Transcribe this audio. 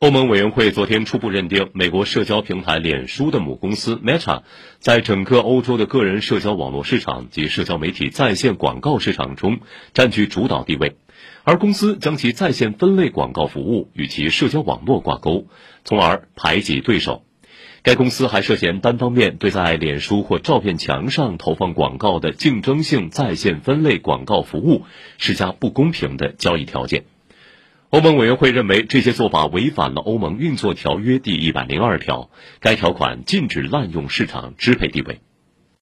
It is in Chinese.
欧盟委员会昨天初步认定，美国社交平台脸书的母公司 Meta 在整个欧洲的个人社交网络市场及社交媒体在线广告市场中占据主导地位，而公司将其在线分类广告服务与其社交网络挂钩，从而排挤对手。该公司还涉嫌单方面对在脸书或照片墙上投放广告的竞争性在线分类广告服务施加不公平的交易条件。欧盟委员会认为这些做法违反了欧盟运作条约第一百零二条，该条款禁止滥用市场支配地位。